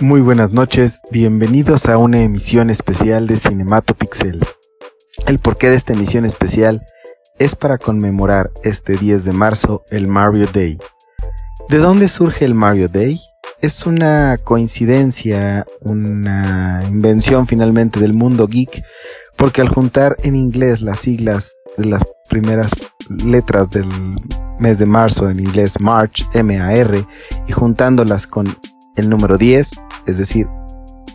Muy buenas noches, bienvenidos a una emisión especial de Cinematopixel. El porqué de esta emisión especial es para conmemorar este 10 de marzo el Mario Day. ¿De dónde surge el Mario Day? Es una coincidencia, una invención finalmente del mundo geek, porque al juntar en inglés las siglas de las primeras letras del mes de marzo en inglés March, M-A-R, y juntándolas con el número 10, es decir,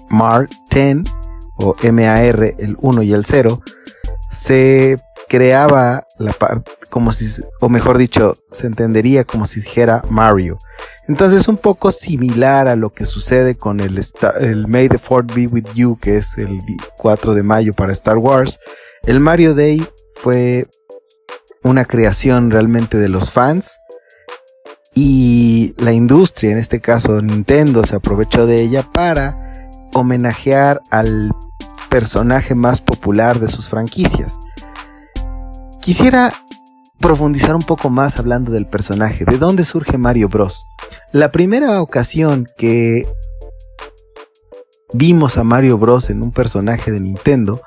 MAR 10 o MAR, el 1 y el 0, se creaba la parte, como si, o mejor dicho, se entendería como si dijera Mario. Entonces, un poco similar a lo que sucede con el, el May the Fort Be With You, que es el 4 de mayo para Star Wars. El Mario Day fue una creación realmente de los fans y la industria, en este caso Nintendo, se aprovechó de ella para homenajear al personaje más popular de sus franquicias. Quisiera profundizar un poco más hablando del personaje, de dónde surge Mario Bros. La primera ocasión que vimos a Mario Bros en un personaje de Nintendo,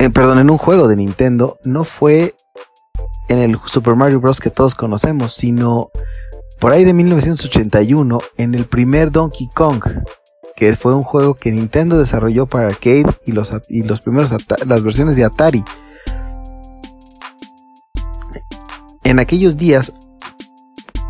eh, perdón, en un juego de Nintendo, no fue en el Super Mario Bros. que todos conocemos, sino por ahí de 1981 en el primer Donkey Kong, que fue un juego que Nintendo desarrolló para arcade y los, y los primeros las versiones de Atari. En aquellos días,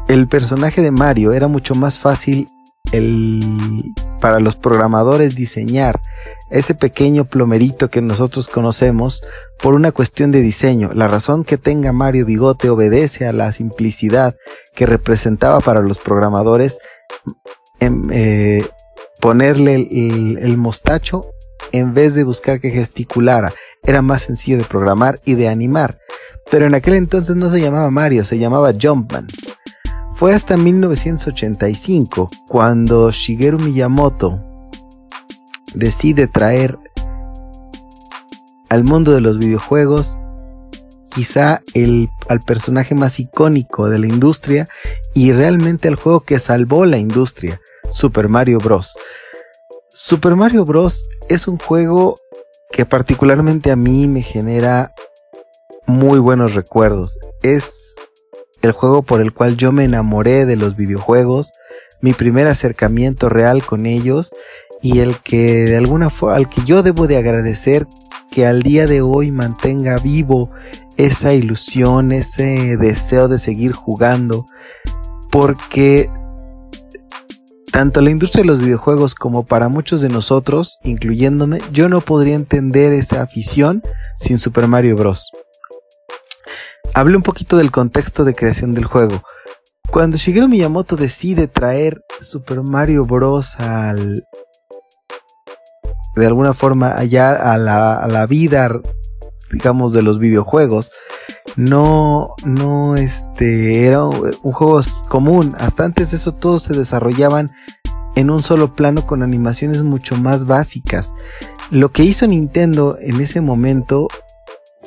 el personaje de Mario era mucho más fácil el, para los programadores diseñar ese pequeño plomerito que nosotros conocemos por una cuestión de diseño. La razón que tenga Mario Bigote obedece a la simplicidad que representaba para los programadores em, eh, ponerle el, mostacho en vez de buscar que gesticulara. Era más sencillo de programar y de animar. Pero en aquel entonces no se llamaba Mario, se llamaba Jumpman. Fue hasta 1985 cuando Shigeru Miyamoto decide traer al mundo de los videojuegos quizá el, al personaje más icónico de la industria y realmente el juego que salvó la industria, Super Mario Bros. Super Mario Bros. es un juego que particularmente a mí me genera muy buenos recuerdos. Es el juego por el cual yo me enamoré de los videojuegos, mi primer acercamiento real con ellos y el que de alguna forma, al que yo debo de agradecer que al día de hoy mantenga vivo esa ilusión, ese deseo de seguir jugando, porque tanto la industria de los videojuegos como para muchos de nosotros, incluyéndome, yo no podría entender esa afición sin Super Mario Bros. Hablé un poquito del contexto de creación del juego. Cuando Shigeru Miyamoto decide traer Super Mario Bros. al. de alguna forma allá a la, a la vida, digamos, de los videojuegos, no, no, este, era un juego común. Hasta antes de eso todos se desarrollaban en un solo plano con animaciones mucho más básicas. Lo que hizo Nintendo en ese momento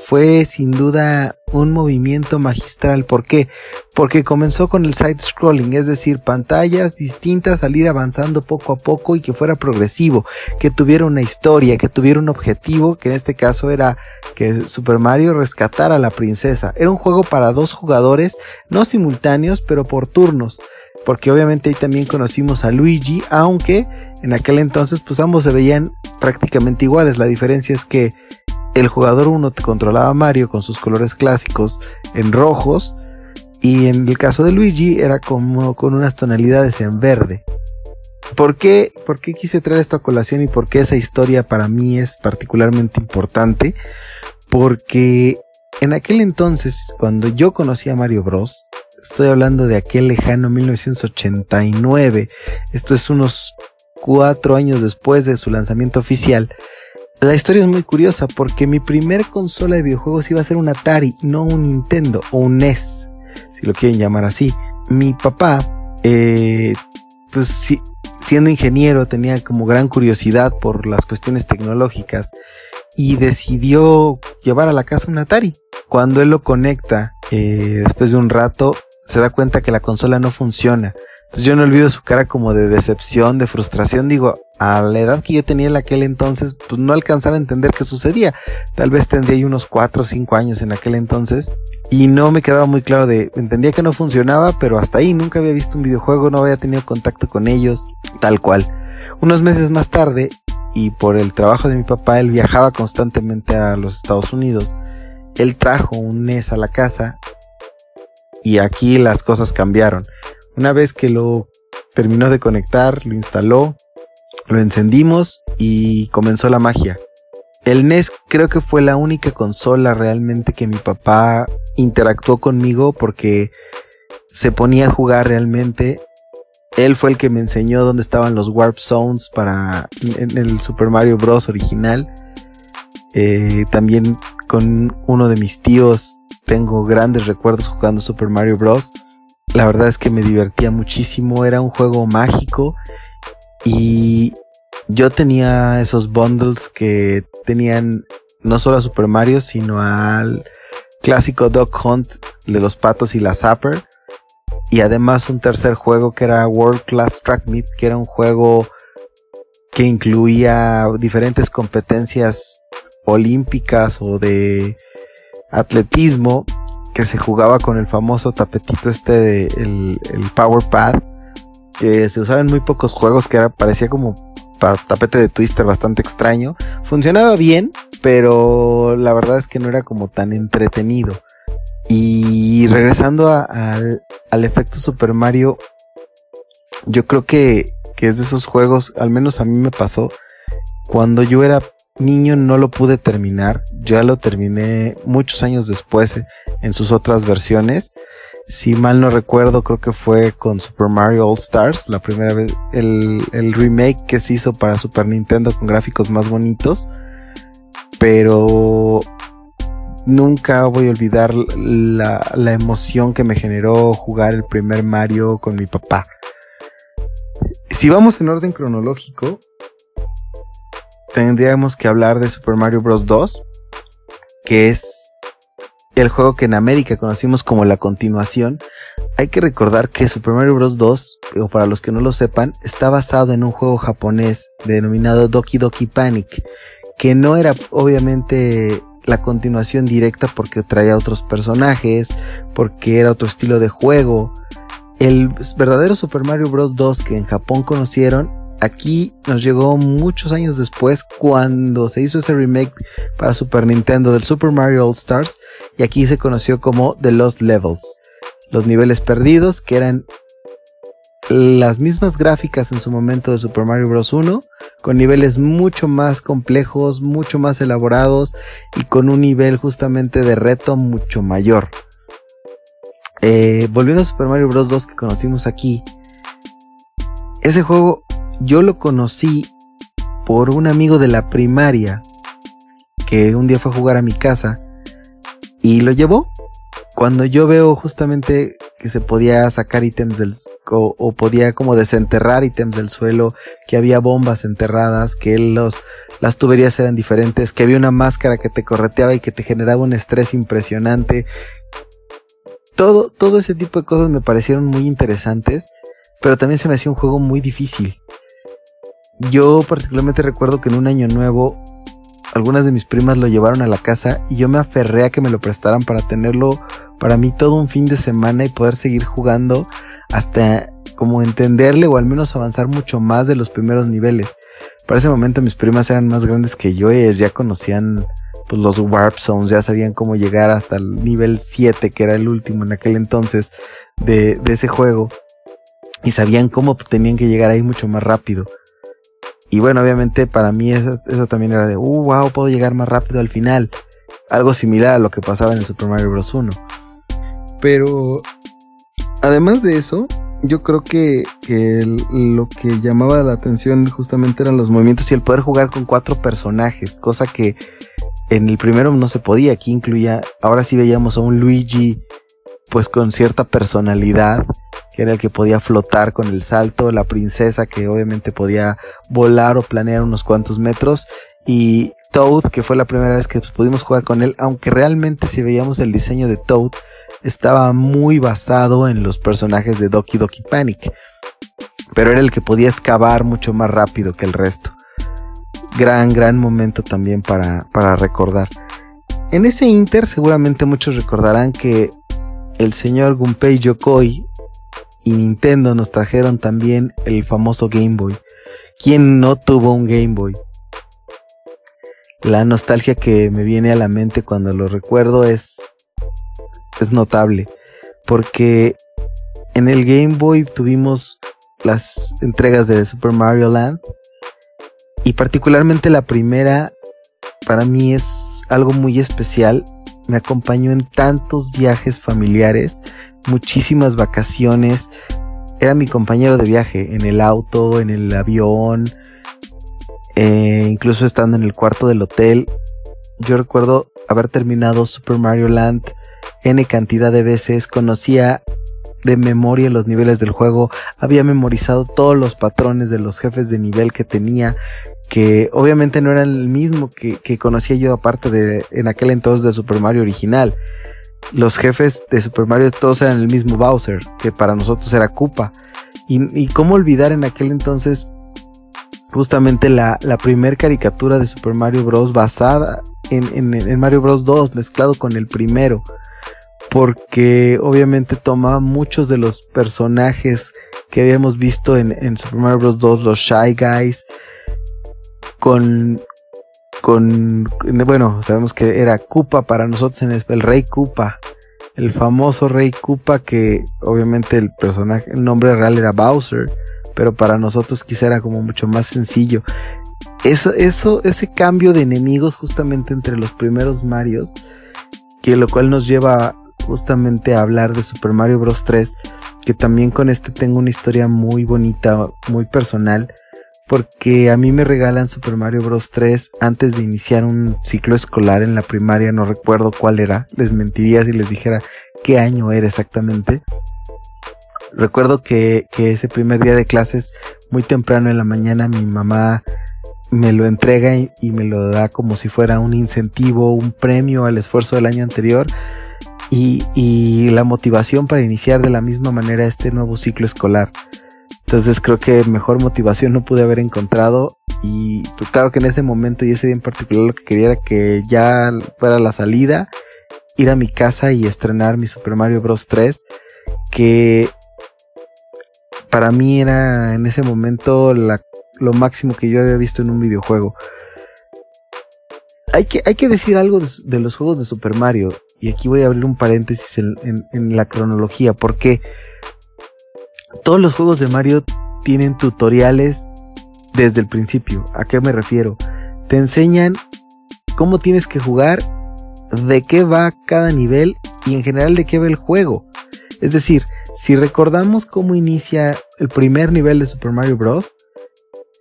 fue sin duda un movimiento magistral. ¿Por qué? Porque comenzó con el side scrolling, es decir, pantallas distintas al ir avanzando poco a poco y que fuera progresivo, que tuviera una historia, que tuviera un objetivo, que en este caso era que Super Mario rescatara a la princesa. Era un juego para dos jugadores, no simultáneos, pero por turnos. Porque obviamente ahí también conocimos a Luigi, aunque en aquel entonces pues ambos se veían prácticamente iguales. La diferencia es que el jugador 1 te controlaba a Mario con sus colores clásicos en rojos y en el caso de Luigi era como con unas tonalidades en verde. ¿Por qué, ¿Por qué quise traer esto a colación y por qué esa historia para mí es particularmente importante? Porque en aquel entonces, cuando yo conocí a Mario Bros, estoy hablando de aquel lejano 1989, esto es unos cuatro años después de su lanzamiento oficial, la historia es muy curiosa porque mi primer consola de videojuegos iba a ser un Atari, no un Nintendo o un NES, si lo quieren llamar así. Mi papá, eh, pues siendo ingeniero, tenía como gran curiosidad por las cuestiones tecnológicas y decidió llevar a la casa un Atari. Cuando él lo conecta, eh, después de un rato, se da cuenta que la consola no funciona. Yo no olvido su cara como de decepción, de frustración. Digo, a la edad que yo tenía en aquel entonces, pues no alcanzaba a entender qué sucedía. Tal vez tendría unos 4 o 5 años en aquel entonces. Y no me quedaba muy claro de, entendía que no funcionaba, pero hasta ahí nunca había visto un videojuego, no había tenido contacto con ellos, tal cual. Unos meses más tarde, y por el trabajo de mi papá, él viajaba constantemente a los Estados Unidos. Él trajo un NES a la casa y aquí las cosas cambiaron. Una vez que lo terminó de conectar, lo instaló, lo encendimos y comenzó la magia. El NES creo que fue la única consola realmente que mi papá interactuó conmigo porque se ponía a jugar realmente. Él fue el que me enseñó dónde estaban los Warp Zones para en el Super Mario Bros. original. Eh, también con uno de mis tíos tengo grandes recuerdos jugando Super Mario Bros. La verdad es que me divertía muchísimo, era un juego mágico y yo tenía esos bundles que tenían no solo a Super Mario, sino al clásico Dog Hunt de los patos y la Zapper. Y además un tercer juego que era World Class Track Meet, que era un juego que incluía diferentes competencias olímpicas o de atletismo que se jugaba con el famoso tapetito este de el, Power Pad que se usaba en muy pocos juegos que era, parecía como tapete de twister bastante extraño funcionaba bien pero la verdad es que no era como tan entretenido y regresando al, al efecto Super Mario yo creo que, que es de esos juegos al menos a mí me pasó cuando yo era niño no lo pude terminar. Ya lo terminé muchos años después en sus otras versiones. Si mal no recuerdo, creo que fue con Super Mario All Stars, la primera vez, el, remake que se hizo para Super Nintendo con gráficos más bonitos. Pero nunca voy a olvidar la, emoción que me generó jugar el primer Mario con mi papá. Si vamos en orden cronológico, tendríamos que hablar de Super Mario Bros. 2, que es el juego que en América conocimos como la continuación. Hay que recordar que Super Mario Bros. 2, o para los que no lo sepan, está basado en un juego japonés denominado Doki Doki Panic, que no era obviamente la continuación directa porque traía otros personajes, porque era otro estilo de juego. El verdadero Super Mario Bros. 2 que en Japón conocieron aquí nos llegó muchos años después cuando se hizo ese remake para Super Nintendo del Super Mario All Stars y aquí se conoció como The Lost Levels. Los niveles perdidos que eran las mismas gráficas en su momento de Super Mario Bros. 1, con niveles mucho más complejos, mucho más elaborados y con un nivel justamente de reto mucho mayor. Eh, volviendo a Super Mario Bros. 2 que conocimos aquí, ese juego yo lo conocí por un amigo de la primaria que un día fue a jugar a mi casa y lo llevó. Cuando yo veo justamente que se podía sacar ítems del o, podía como desenterrar ítems del suelo, que había bombas enterradas, que las tuberías eran diferentes, que había una máscara que te correteaba y que te generaba un estrés impresionante. Todo todo ese tipo de cosas me parecieron muy interesantes, pero también se me hacía un juego muy difícil. Yo particularmente recuerdo que en un año nuevo algunas de mis primas lo llevaron a la casa y yo me aferré a que me lo prestaran para tenerlo para mí todo un fin de semana y poder seguir jugando hasta como entenderle o al menos avanzar mucho más de los primeros niveles. Para ese momento mis primas eran más grandes que yo y ya conocían pues, los Warp Zones, ya sabían cómo llegar hasta el nivel 7 que era el último en aquel entonces de, de ese juego y sabían cómo tenían que llegar ahí mucho más rápido. Y bueno, obviamente para mí eso, también era de, uh, wow, puedo llegar más rápido al final. Algo similar a lo que pasaba en el Super Mario Bros. 1. Pero, además de eso, yo creo que, lo que llamaba la atención justamente eran los movimientos y el poder jugar con cuatro personajes, cosa que en el primero no se podía. Aquí incluía, ahora sí veíamos a un Luigi, pues con cierta personalidad que era el que podía flotar con el salto, la princesa que obviamente podía volar o planear unos cuantos metros y Toad que fue la primera vez que pudimos jugar con él, aunque realmente si veíamos el diseño de Toad estaba muy basado en los personajes de Doki Doki Panic. pero era el que podía excavar mucho más rápido que el resto. Gran, gran momento también para, para recordar. En ese Inter seguramente muchos recordarán que el señor Gunpei Yokoi y Nintendo nos trajeron también el famoso Game Boy. ¿Quién no tuvo un Game Boy? La nostalgia que me viene a la mente cuando lo recuerdo es, es notable. Porque en el Game Boy tuvimos las entregas de Super Mario Land. Y particularmente la primera para mí es algo muy especial. Me acompañó en tantos viajes familiares, muchísimas vacaciones. Era mi compañero de viaje en el auto, en el avión, eh, incluso estando en el cuarto del hotel. Yo recuerdo haber terminado Super Mario Land N cantidad de veces, conocía de memoria los niveles del juego, había memorizado todos los patrones de los jefes de nivel que tenía, que obviamente no eran el mismo que, conocía yo aparte de en aquel entonces de Super Mario original. Los jefes de Super Mario todos eran el mismo Bowser, que para nosotros era Koopa. Y, cómo olvidar en aquel entonces justamente la, la primer caricatura de Super Mario Bros. basada en, en Mario Bros. 2, mezclado con el primero porque obviamente toma muchos de los personajes que habíamos visto en, Super Mario Bros. 2, los Shy Guys, con, con, bueno, sabemos que era Koopa para nosotros el, Rey Koopa, el famoso Rey Koopa que obviamente el personaje, el nombre real era Bowser, pero para nosotros quizá era como mucho más sencillo. Eso, eso, ese cambio de enemigos justamente entre los primeros Marios, que lo cual nos lleva justamente a hablar de Super Mario Bros. 3, que también con este tengo una historia muy bonita, muy personal, porque a mí me regalan Super Mario Bros. 3 antes de iniciar un ciclo escolar en la primaria, no recuerdo cuál era, les mentiría si les dijera qué año era exactamente. Recuerdo que, que ese primer día de clases, muy temprano en la mañana, mi mamá me lo entrega y, y, me lo da como si fuera un incentivo, un premio al esfuerzo del año anterior y, la motivación para iniciar de la misma manera este nuevo ciclo escolar. Entonces creo que mejor motivación no pude haber encontrado y pues claro que en ese momento y ese día en particular lo que quería era que ya fuera la salida, ir a mi casa y estrenar mi Super Mario Bros. 3, que para mí era en ese momento lo máximo que yo había visto en un videojuego. Hay que, hay que decir algo de los juegos de Super Mario y aquí voy a abrir un paréntesis en, la cronología, porque todos los juegos de Mario tienen tutoriales desde el principio. ¿A qué me refiero? Te enseñan cómo tienes que jugar, de qué va cada nivel y en general de qué va el juego. Es decir, si recordamos cómo inicia el primer nivel de Super Mario Bros.,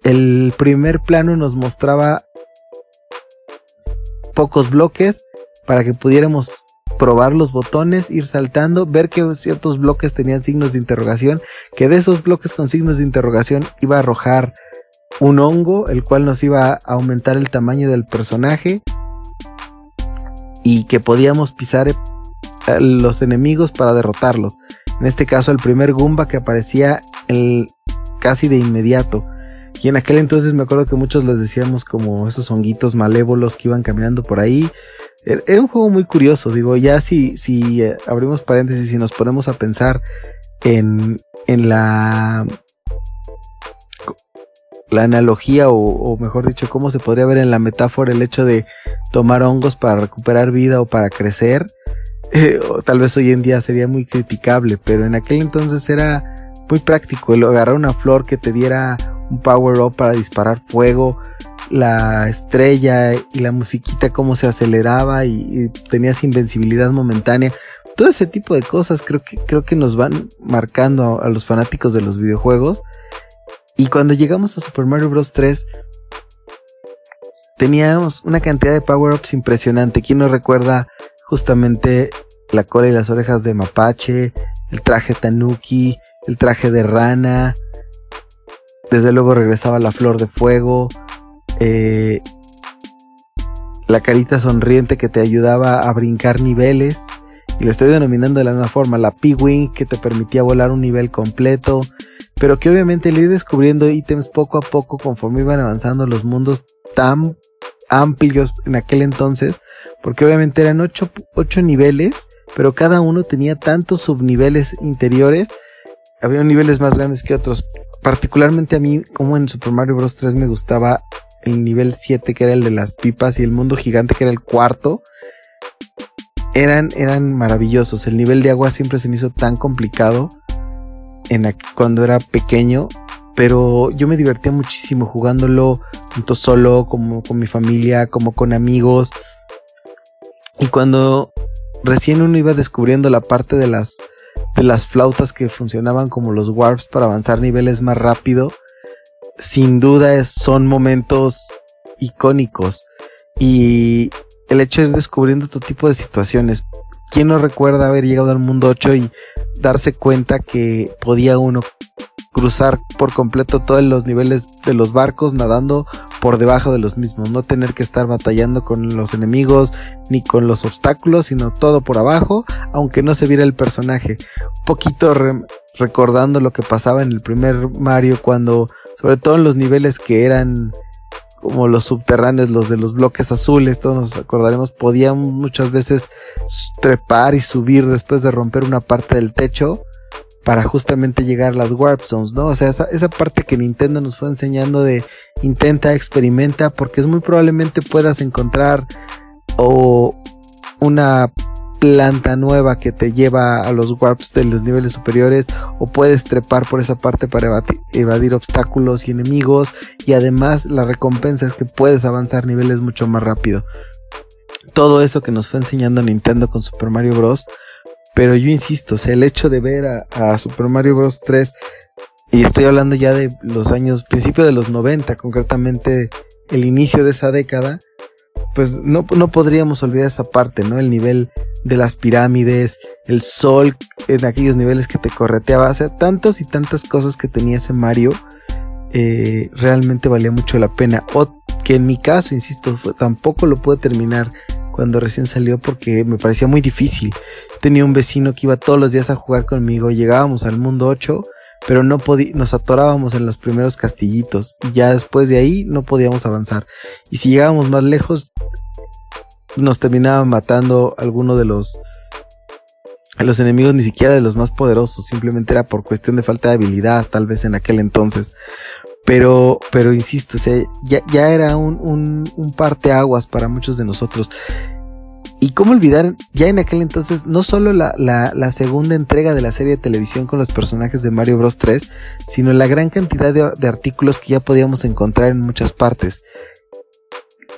el primer plano nos mostraba pocos bloques para que pudiéramos probar los botones, ir saltando, ver que ciertos bloques tenían signos de interrogación, que de esos bloques con signos de interrogación iba a arrojar un hongo, el cual nos iba a aumentar el tamaño del personaje y que podíamos pisar los enemigos para derrotarlos. En este caso, el primer Goomba que aparecía casi de inmediato. Y en aquel entonces me acuerdo que muchos les decíamos como esos honguitos malévolos que iban caminando por ahí. Era un juego muy curioso, digo, ya si, si eh, abrimos paréntesis y nos ponemos a pensar en, en la, la analogía o, mejor dicho, cómo se podría ver en la metáfora el hecho de tomar hongos para recuperar vida o para crecer, eh, tal vez hoy en día sería muy criticable, pero en aquel entonces era muy práctico el agarrar una flor que te diera un power up para disparar fuego, la estrella y la musiquita cómo se aceleraba y, tenías invencibilidad momentánea. Todo ese tipo de cosas creo que, creo que nos van marcando a, los fanáticos de los videojuegos. Y cuando llegamos a Super Mario Bros. 3, teníamos una cantidad de power-ups impresionante. ¿Quién nos recuerda justamente la cola y las orejas de Mapache, el traje Tanuki, el traje de rana? Desde luego regresaba la flor de fuego, eh, la carita sonriente que te ayudaba a brincar niveles. Y lo estoy denominando de la misma forma, la P-Wing que te permitía volar un nivel completo. pero que obviamente el ir descubriendo ítems poco a poco conforme iban avanzando los mundos tan amplios en aquel entonces, porque obviamente eran ocho, ocho niveles, pero cada uno tenía tantos subniveles interiores, había niveles más grandes que otros. Particularmente a mí, como en Super Mario Bros. 3 me gustaba el nivel 7 que era el de las pipas y el mundo gigante que era el cuarto. Eran, eran maravillosos. El nivel de agua siempre se me hizo tan complicado en cuando era pequeño. Pero yo me divertía muchísimo jugándolo tanto solo como con mi familia, como con amigos. Y cuando recién uno iba descubriendo la parte de las, de las flautas que funcionaban como los warps para avanzar niveles más rápido, sin duda son momentos icónicos. Y el hecho de ir descubriendo todo tipo de situaciones. ¿Quién no recuerda haber llegado al mundo 8 y darse cuenta que podía uno cruzar por completo todos los niveles de los barcos nadando por debajo de los mismos, no tener que estar batallando con los enemigos ni con los obstáculos, sino todo por abajo, aunque no se viera el personaje. Un poquito recordando lo que pasaba en el primer Mario cuando, sobre todo en los niveles que eran como los subterráneos, los de los bloques azules, todos nos acordaremos, podían muchas veces trepar y subir después de romper una parte del techo para justamente llegar a las Warp Zones, ¿no? O sea, esa, esa, parte que Nintendo nos fue enseñando de intenta, experimenta, porque es muy probablemente puedas encontrar o una planta nueva que te lleva a los warps de los niveles superiores o puedes trepar por esa parte para evadir, obstáculos y enemigos y además la recompensa es que puedes avanzar niveles mucho más rápido. Todo eso que nos fue enseñando Nintendo con Super Mario Bros. Pero yo insisto, el hecho de ver a, Super Mario Bros. 3, y estoy hablando ya de los años, principio de los 90, concretamente el inicio de esa década, pues no, no podríamos olvidar esa parte, ¿no? El nivel de las pirámides, el sol en aquellos niveles que te correteaba, o sea, tantas y tantas cosas que tenía ese Mario, eh, realmente valía mucho la pena. O que en mi caso, insisto, tampoco lo pude terminar cuando recién salió porque me parecía muy difícil. Tenía un vecino que iba todos los días a jugar conmigo, llegábamos al mundo 8, pero no nos atorábamos en los primeros castillitos y ya después de ahí no podíamos avanzar. Y si llegábamos más lejos, nos terminaban matando alguno de los los enemigos ni siquiera de los más poderosos, simplemente era por cuestión de falta de habilidad, tal vez en aquel entonces. Pero, pero insisto, ya, ya era un, un, un parteaguas para muchos de nosotros. Y cómo olvidar, ya en aquel entonces, no solo la, la, segunda entrega de la serie de televisión con los personajes de Mario Bros 3, sino la gran cantidad de, de, artículos que ya podíamos encontrar en muchas partes.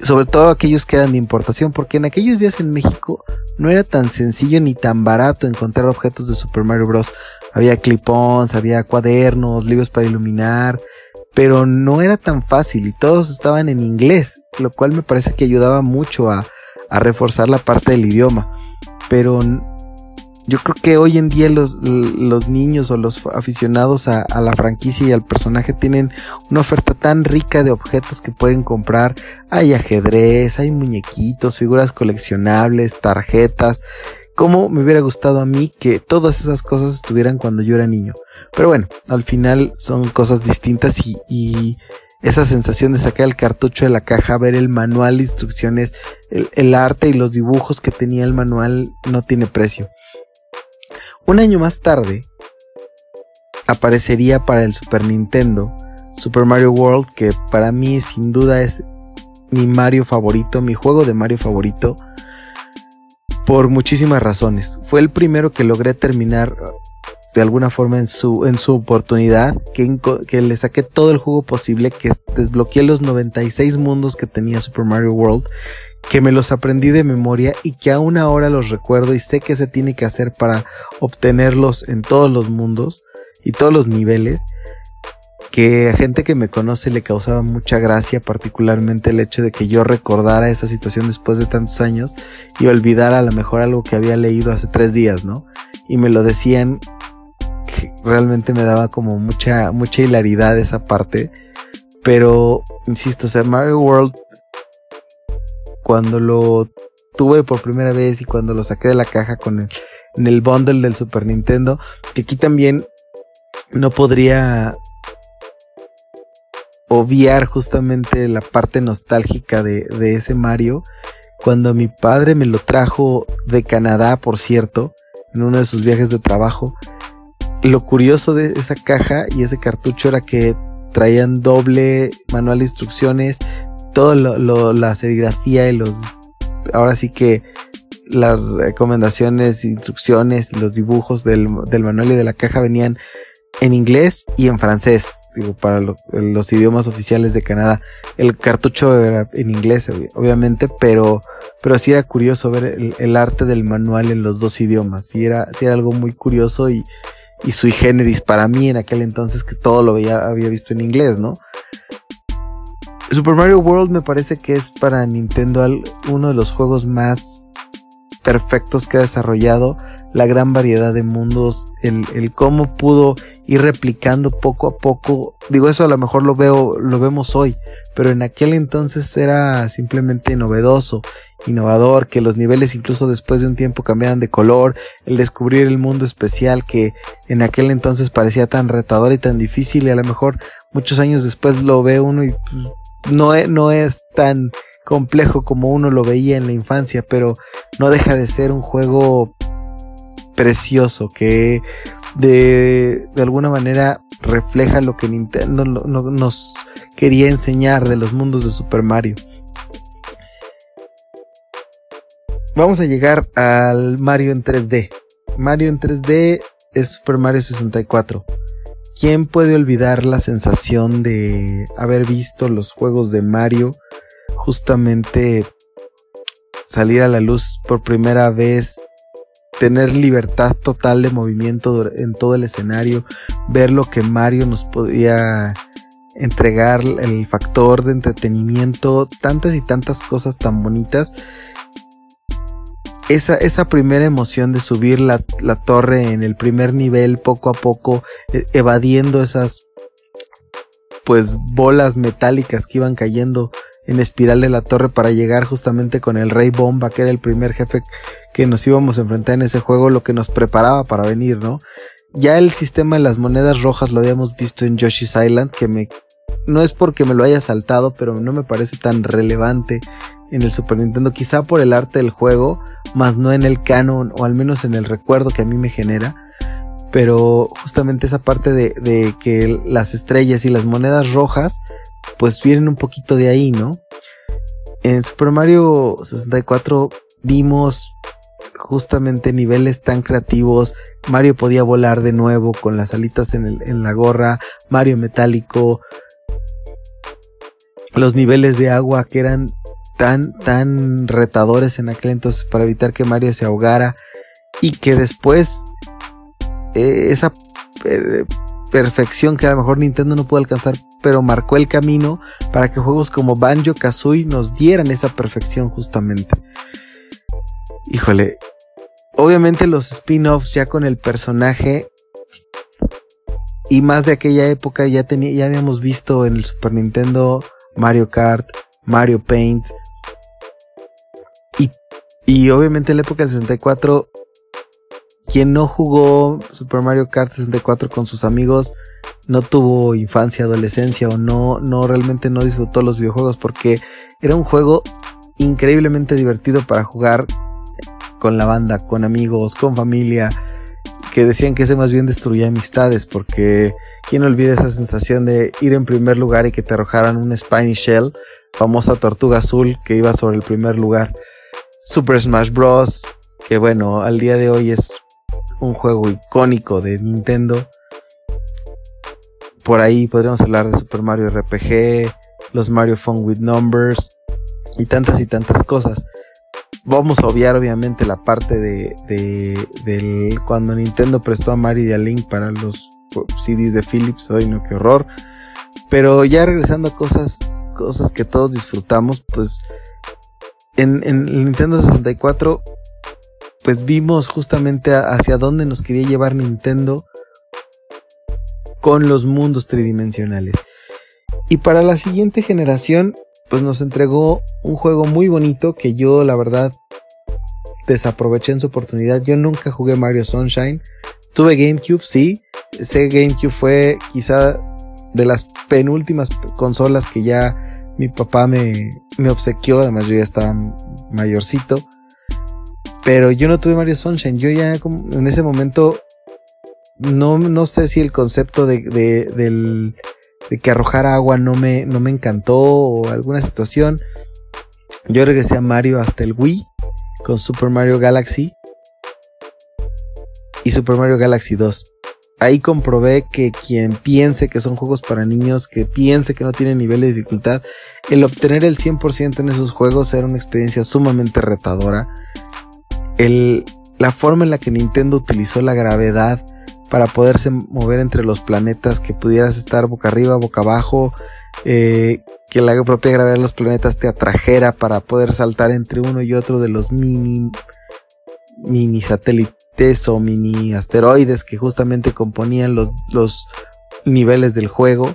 Sobre todo aquellos que eran de importación, porque en aquellos días en México no era tan sencillo ni tan barato encontrar objetos de Super Mario Bros. Había clip-ons, había cuadernos, libros para iluminar, pero no era tan fácil y todos estaban en inglés, lo cual me parece que ayudaba mucho a, reforzar la parte del idioma. Pero yo creo que hoy en día los, los niños o los aficionados a, a, la franquicia y al personaje tienen una oferta tan rica de objetos que pueden comprar. Hay ajedrez, hay muñequitos, figuras coleccionables, tarjetas cómo me hubiera gustado a mí que todas esas cosas estuvieran cuando yo era niño. Pero bueno, al final son cosas distintas y, esa sensación de sacar el cartucho de la caja, ver el manual de instrucciones, el, arte y los dibujos que tenía el manual no tiene precio. Un año más tarde aparecería para el Super Nintendo Super Mario World, que para mí sin duda es mi Mario favorito, mi juego de Mario favorito por muchísimas razones. Fue el primero que logré terminar de alguna forma en su, en su oportunidad, que, que le saqué todo el juego posible, que desbloqueé los 96 mundos que tenía Super Mario World, que me los aprendí de memoria y que aún ahora los recuerdo y sé que se tiene que hacer para obtenerlos en todos los mundos y todos los niveles que a gente que me conoce le causaba mucha gracia, particularmente el hecho de que yo recordara esa situación después de tantos años y olvidara a lo mejor algo que había leído hace tres días, ¿no? Y me lo decían, realmente me daba como mucha, mucha hilaridad esa parte, pero insisto, o sea, Mario World, cuando lo tuve por primera vez y cuando lo saqué de la caja con el, en el bundle del Super Nintendo, que aquí también no podría obviar justamente la parte nostálgica de, de, ese Mario. Cuando mi padre me lo trajo de Canadá, por cierto, en uno de sus viajes de trabajo, lo curioso de esa caja y ese cartucho era que traían doble manual de instrucciones, toda la serigrafía y los, ahora sí que las recomendaciones, instrucciones los dibujos del, del manual y de la caja venían en inglés y en francés, digo, para los idiomas oficiales de Canadá. El cartucho era en inglés, obviamente, pero, pero sí era curioso ver el, arte del manual en los dos idiomas. Sí era, sí era algo muy curioso y, y sui generis para mí en aquel entonces que todo lo había visto en inglés, ¿no? Super Mario World me parece que es para Nintendo uno de los juegos más perfectos que ha desarrollado, la gran variedad de mundos, el, el, cómo pudo ir replicando poco a poco. Digo, eso a lo mejor lo veo, lo vemos hoy, pero en aquel entonces era simplemente novedoso, innovador, que los niveles incluso después de un tiempo cambiaban de color, el descubrir el mundo especial que en aquel entonces parecía tan retador y tan difícil y a lo mejor muchos años después lo ve uno y pues, no es, no es tan complejo como uno lo veía en la infancia, pero no deja de ser un juego precioso que de, de alguna manera refleja lo que Nintendo nos quería enseñar de los mundos de Super Mario. Vamos a llegar al Mario en 3D. Mario en 3D es Super Mario 64. ¿Quién puede olvidar la sensación de haber visto los juegos de Mario justamente salir a la luz por primera vez, tener libertad total de movimiento en todo el escenario, ver lo que Mario nos podía entregar, el factor de entretenimiento, tantas y tantas cosas tan bonitas. Esa, esa primera emoción de subir la, torre en el primer nivel poco a poco, e, evadiendo esas pues bolas metálicas que iban cayendo en espiral de la torre para llegar justamente con el Rey Bomba, que era el primer jefe que nos íbamos a enfrentar en ese juego, lo que nos preparaba para venir, ¿no? Ya el sistema de las monedas rojas lo habíamos visto en Yoshi's Island, que me no es porque me lo haya saltado, pero no me parece tan relevante en el Super Nintendo, quizá por el arte del juego, más no en el canon o al menos en el recuerdo que a mí me genera. Pero justamente esa parte de, de que las estrellas y las monedas rojas, pues vienen un poquito de ahí, ¿no? En Super Mario 64 vimos justamente niveles tan creativos. Mario podía volar de nuevo con las alitas en, la gorra. Mario metálico. Los niveles de agua que eran tan, tan retadores en aquel entonces para evitar que Mario se ahogara y que después eh, esa perfección que a lo mejor Nintendo no pudo alcanzar, pero marcó el camino para que juegos como Banjo Kazooie nos dieran esa perfección justamente. Híjole, obviamente los spin-offs ya con el personaje y más de aquella época ya, habíamos visto en el Super Nintendo Mario Kart, Mario Paint, y obviamente en la época del 64, quien no jugó Super Mario Kart 64 con sus amigos, no tuvo infancia, adolescencia o no, no realmente no disfrutó los videojuegos porque era un juego increíblemente divertido para jugar con la banda, con amigos, con familia, que decían que ese más bien destruía amistades, porque quién olvida esa sensación de ir en primer lugar y que te arrojaran un Spanish Shell, famosa tortuga azul que iba sobre el primer lugar. Super Smash Bros. Que bueno, al día de hoy es un juego icónico de Nintendo. Por ahí podríamos hablar de Super Mario RPG, los Mario Fun with Numbers y tantas y tantas cosas. Vamos a obviar obviamente la parte de, de del cuando Nintendo prestó a Mario y a Link para los CDs de Philips. Hoy no, qué horror. Pero ya regresando a cosas, cosas que todos disfrutamos, pues en, el Nintendo 64, pues vimos justamente hacia dónde nos quería llevar Nintendo con los mundos tridimensionales. Y para la siguiente generación, pues nos entregó un juego muy bonito que yo, la verdad, desaproveché en su oportunidad. Yo nunca jugué Mario Sunshine. Tuve GameCube, sí. Sega GameCube fue quizá de las penúltimas consolas que ya mi papá me, me obsequió. Además, yo ya estaba mayorcito. Pero yo no tuve Mario Sunshine. Yo ya en ese momento no, no sé si el concepto de, de, que arrojar agua no me, no me encantó o alguna situación. Yo regresé a Mario hasta el Wii con Super Mario Galaxy y Super Mario Galaxy 2. Ahí comprobé que quien piense que son juegos para niños, que piense que no tienen nivel de dificultad, el obtener el 100% en esos juegos era una experiencia sumamente retadora. El, la forma en la que Nintendo utilizó la gravedad para poderse mover entre los planetas, que pudieras estar boca arriba, boca abajo, eh, que la propia gravedad de los planetas te atrajera para poder saltar entre uno y otro de los mini, mini satélites o mini asteroides que justamente componían los, los niveles del juego,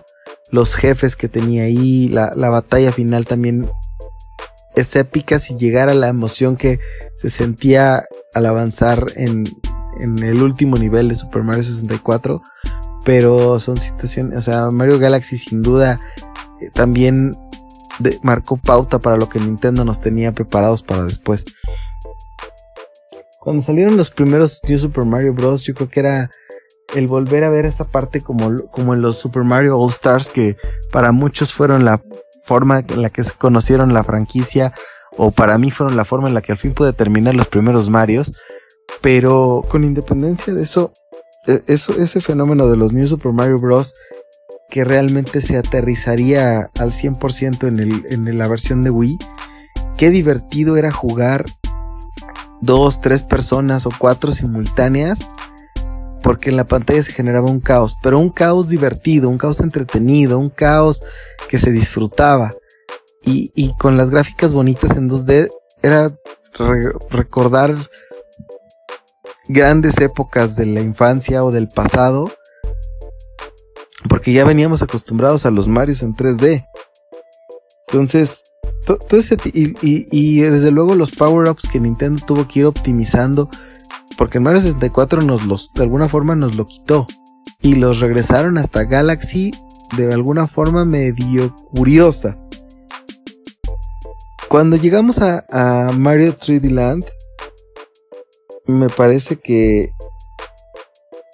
los jefes que tenía ahí, la, la batalla final también es épica si llegara la emoción que se sentía al avanzar en, en el último nivel de Super Mario 64. Pero son situaciones, o sea, Mario Galaxy sin duda eh, también marcó pauta para lo que Nintendo nos tenía preparados para después. Cuando salieron los primeros New Super Mario Bros., yo creo que era el volver a ver esta parte como, como en los Super Mario All Stars, que para muchos fueron la forma en la que se conocieron la franquicia, o para mí fueron la forma en la que al fin pude terminar los primeros Marios. Pero con independencia de eso, e, eso, ese fenómeno de los New Super Mario Bros. que realmente se aterrizaría al 100% en, el, en la versión de Wii, qué divertido era jugar dos, tres personas o cuatro simultáneas, porque en la pantalla se generaba un caos, pero un caos divertido, un caos entretenido, un caos que se disfrutaba. Y, con las gráficas bonitas en 2D era recordar grandes épocas de la infancia o del pasado, porque ya veníamos acostumbrados a los Marios en 3D. Entonces, y, desde luego los power-ups que Nintendo tuvo que ir optimizando, porque en Mario 64 nos los, de alguna forma nos lo quitó. Y los regresaron hasta Galaxy de alguna forma medio curiosa. Cuando llegamos a, a Mario 3D Land, me parece que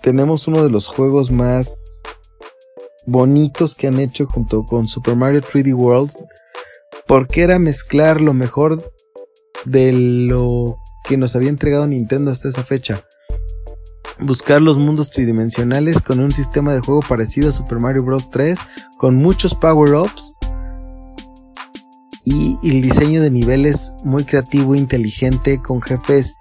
tenemos uno de los juegos más bonitos que han hecho junto con Super Mario 3D Worlds, porque era mezclar lo mejor de lo que nos había entregado Nintendo hasta esa fecha. Buscar los mundos tridimensionales con un sistema de juego parecido a Super Mario Bros. 3, con muchos power-ups y el diseño de niveles muy creativo e inteligente, con jefes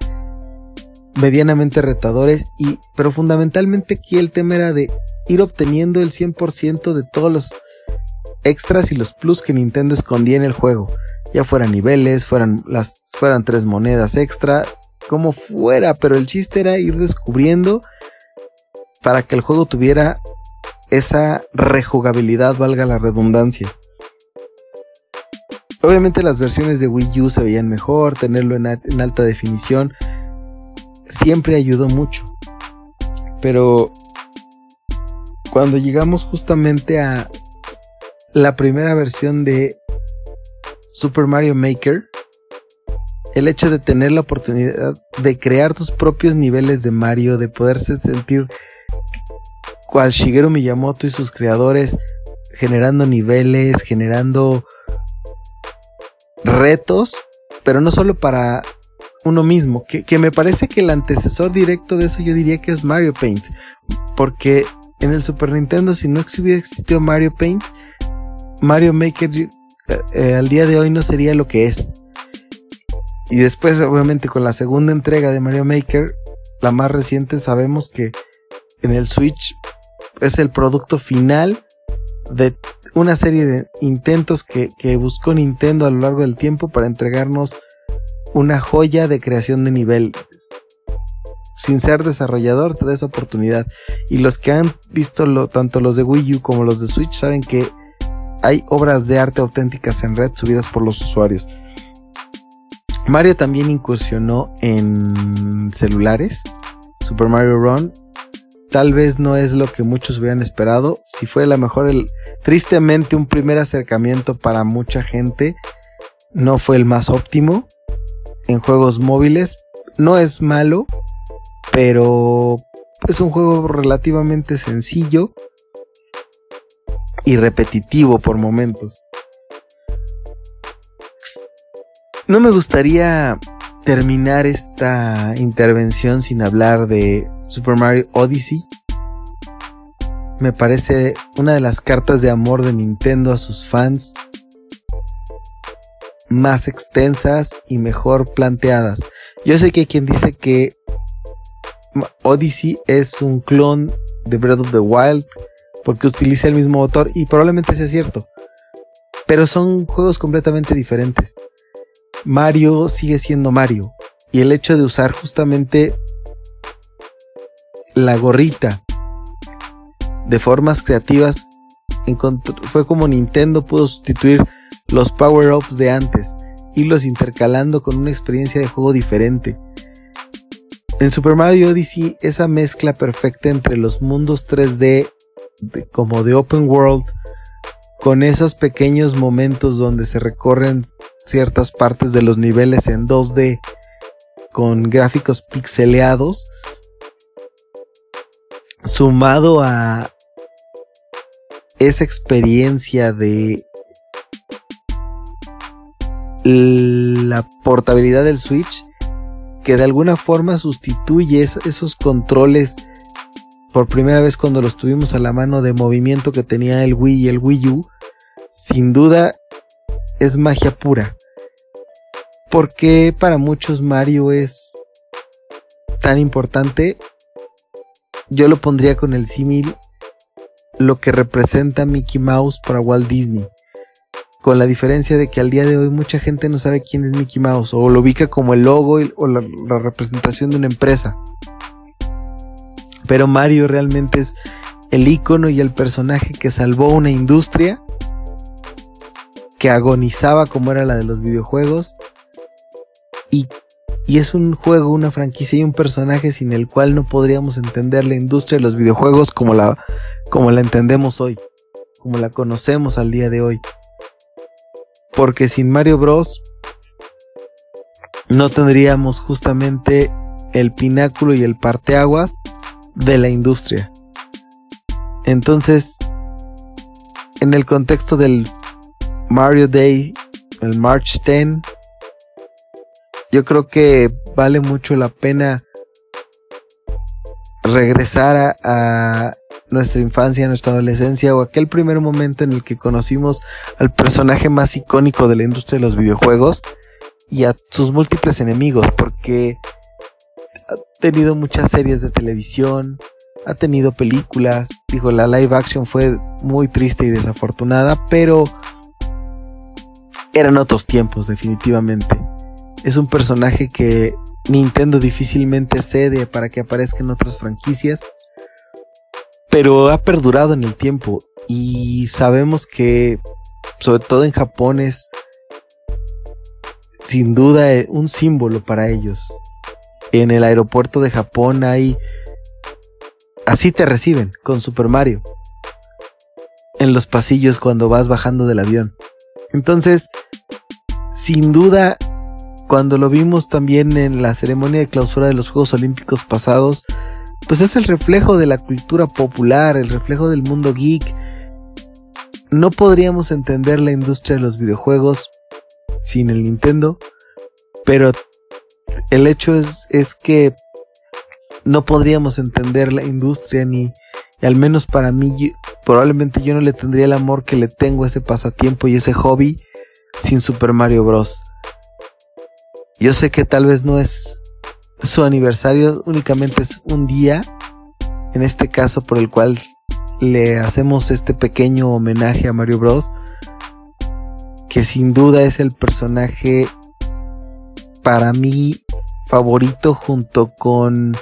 medianamente retadores y pero fundamentalmente aquí el tema era de ir obteniendo el 100% de todos los extras y los plus que Nintendo escondía en el juego, ya fueran niveles, fueran las fueran tres monedas extra, como fuera, pero el chiste era ir descubriendo para que el juego tuviera esa rejugabilidad, valga la redundancia. Obviamente las versiones de Wii U se veían mejor, tenerlo en, en alta definición, siempre ayudó mucho. Pero cuando llegamos justamente a la primera versión de Super Mario Maker, el hecho de tener la oportunidad de crear tus propios niveles de Mario, de poderse sentir cual Shigeru Miyamoto y sus creadores generando niveles, generando retos, pero no solo para uno mismo, que, me parece que el antecesor directo de eso yo diría que es Mario Paint, porque en el Super Nintendo si no hubiera existido Mario Paint, Mario Maker eh, al día de hoy no sería lo que es. Y después obviamente con la segunda entrega de Mario Maker, la más reciente, sabemos que en el Switch es el producto final de una serie de intentos que, buscó Nintendo a lo largo del tiempo para entregarnos una joya de creación de nivel. Sin ser desarrollador, te da esa oportunidad. Y los que han visto tanto los de Wii U como los de Switch saben que hay obras de arte auténticas en red subidas por los usuarios. Mario también incursionó en celulares. Super Mario Run tal vez no es lo que muchos hubieran esperado. Si fue a lo mejor el, tristemente un primer acercamiento para mucha gente, no fue el más óptimo en juegos móviles. No es malo, pero es un juego relativamente sencillo y repetitivo por momentos. No me gustaría terminar esta intervención sin hablar de Super Mario Odyssey. Me parece una de las cartas de amor de Nintendo a sus fans más extensas y mejor planteadas. Yo sé que hay quien dice que Odyssey es un clon de Breath of the Wild porque utiliza el mismo motor y probablemente sea cierto. Pero son juegos completamente diferentes. Mario sigue siendo Mario y el hecho de usar justamente la gorrita de formas creativas fue como Nintendo pudo sustituir los power-ups de antes, irlos intercalando con una experiencia de juego diferente. En Super Mario Odyssey, esa mezcla perfecta entre los mundos 3D como de open world, con esos pequeños momentos donde se recorren ciertas partes de los niveles en 2D con gráficos pixeleados, sumado a esa experiencia de la portabilidad del Switch que de alguna forma sustituye esos controles por primera vez cuando los tuvimos a la mano de movimiento que tenía el Wii y el Wii U, sin duda es magia pura. porque para muchos Mario es tan importante? Yo lo pondría con el símil lo que representa Mickey Mouse para Walt Disney. Con la diferencia de que al día de hoy mucha gente no sabe quién es Mickey Mouse o lo ubica como el logo o la, la representación de una empresa. Pero Mario realmente es el icono y el personaje que salvó una industria que agonizaba como era la de los videojuegos y, y, es un juego, una franquicia y un personaje sin el cual no podríamos entender la industria de los videojuegos como la, como la entendemos hoy, como la conocemos al día de hoy. Porque sin Mario Bros no tendríamos justamente el pináculo y el parteaguas de la industria. Entonces, en el contexto del Mario Day, el March 10, yo creo que vale mucho la pena regresar a, nuestra infancia, nuestra adolescencia o aquel primer momento en el que conocimos al personaje más icónico de la industria de los videojuegos y a sus múltiples enemigos, porque ha tenido muchas series de televisión, ha tenido películas, digo, la live action fue muy triste y desafortunada, pero eran otros tiempos definitivamente. Es un personaje que Nintendo difícilmente cede para que aparezca en otras franquicias, pero ha perdurado en el tiempo y sabemos que sobre todo en Japón es sin duda un símbolo para ellos. En el aeropuerto de Japón hay así te reciben con Super Mario. En los pasillos cuando vas bajando del avión. Entonces, sin duda, cuando lo vimos también en la ceremonia de clausura de los Juegos Olímpicos pasados, pues es el reflejo de la cultura popular, el reflejo del mundo geek. No podríamos entender la industria de los videojuegos sin el Nintendo, pero el hecho es, es que no podríamos entender la industria ni, al menos para mí, probablemente yo no le tendría el amor que le tengo a ese pasatiempo y ese hobby sin Super Mario Bros. Yo sé que tal vez no es su aniversario, únicamente es un día, en este caso por el cual le hacemos este pequeño homenaje a Mario Bros. Que sin duda es el personaje para mí favorito junto con...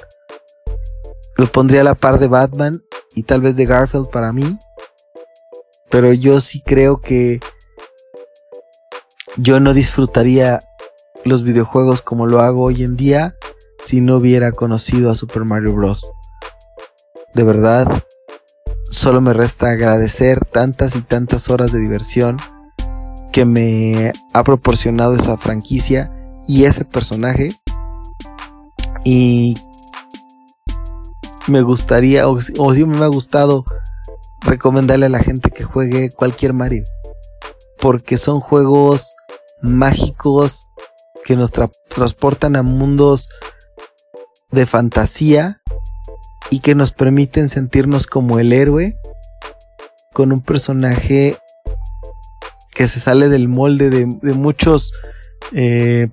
Lo pondría a la par de Batman y tal vez de Garfield para mí. Pero yo sí creo que yo no disfrutaría los videojuegos como lo hago hoy en día si no hubiera conocido a Super Mario Bros. de verdad, solo me resta agradecer tantas y tantas horas de diversión que me ha proporcionado esa franquicia y ese personaje. Y me gustaría, o, siempre me ha gustado recomendarle a la gente que juegue cualquier Mario. Porque son juegos mágicos que nos transportan a mundos de fantasía y que nos permiten sentirnos como el héroe con un personaje que se sale del molde de, muchos, eh,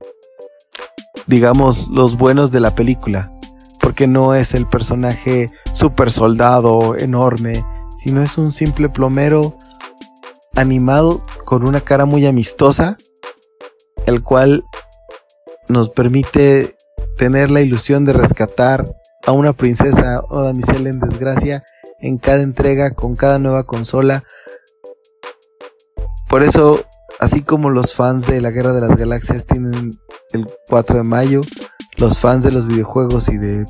digamos, los buenos de la película. Porque no es el personaje super soldado enorme, sino es un simple plomero animado con una cara muy amistosa, el cual nos permite tener la ilusión de rescatar a una princesa o damisela en desgracia en cada entrega con cada nueva consola. Por eso, así como los fans de la Guerra de las Galaxias tienen el 4 de mayo, los fans de los videojuegos y de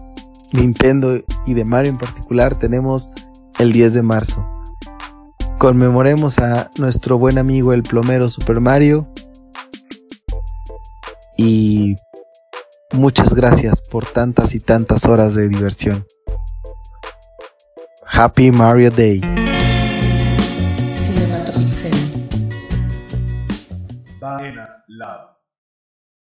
Nintendo y de Mario en particular tenemos el 10 de marzo. Conmemoremos a nuestro buen amigo el plomero Super Mario y muchas gracias por tantas y tantas horas de diversión. Happy Mario Day. Cinematopixel. Love.